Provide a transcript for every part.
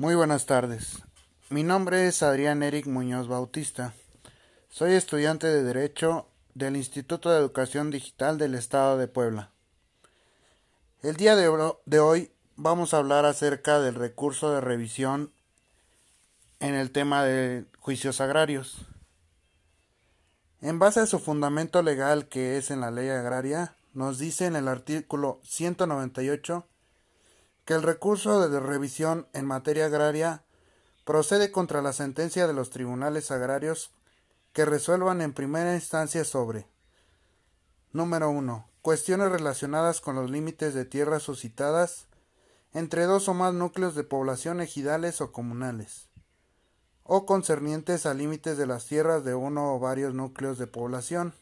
Muy buenas tardes. Mi nombre es Adrián Eric Muñoz Bautista. Soy estudiante de Derecho del Instituto de Educación Digital del Estado de Puebla. El día de, hoy vamos a hablar acerca del recurso de revisión en el tema de juicios agrarios. En base a su fundamento legal que es en la ley agraria, nos dice en el artículo 198 que el recurso de revisión en materia agraria procede contra la sentencia de los tribunales agrarios que resuelvan en primera instancia sobre número 1. Cuestiones relacionadas con los límites de tierras suscitadas entre dos o más núcleos de población ejidales o comunales, o concernientes a límites de las tierras de uno o varios núcleos de población,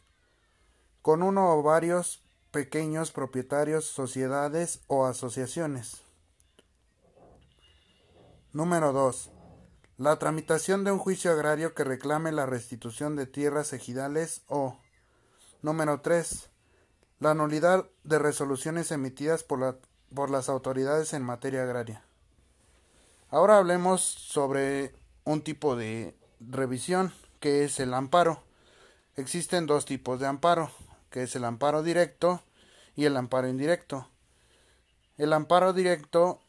con uno o varios pequeños propietarios, sociedades o asociaciones. Número 2. La tramitación de un juicio agrario que reclame la restitución de tierras ejidales o. Número 3. La nulidad de resoluciones emitidas por, por las autoridades en materia agraria. Ahora hablemos sobre un tipo de revisión que es el amparo. Existen dos tipos de amparo, que es el amparo directo y el amparo indirecto. El amparo directo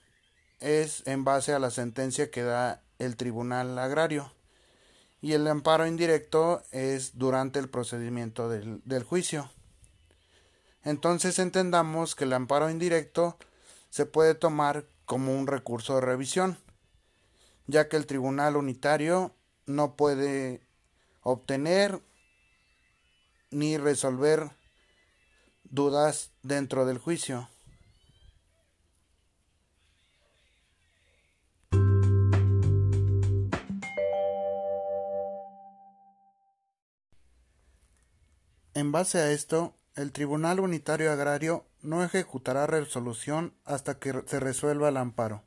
es en base a la sentencia que da el Tribunal Agrario y el amparo indirecto es durante el procedimiento del, del, juicio. Entonces entendamos que el amparo indirecto se puede tomar como un recurso de revisión, ya que el Tribunal Unitario no puede obtener ni resolver dudas dentro del juicio. En base a esto, el Tribunal Unitario Agrario no ejecutará resolución hasta que se resuelva el amparo.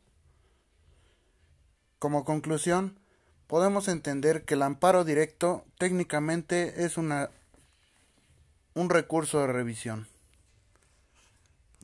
Como conclusión, podemos entender que el amparo directo técnicamente es una, un recurso de revisión.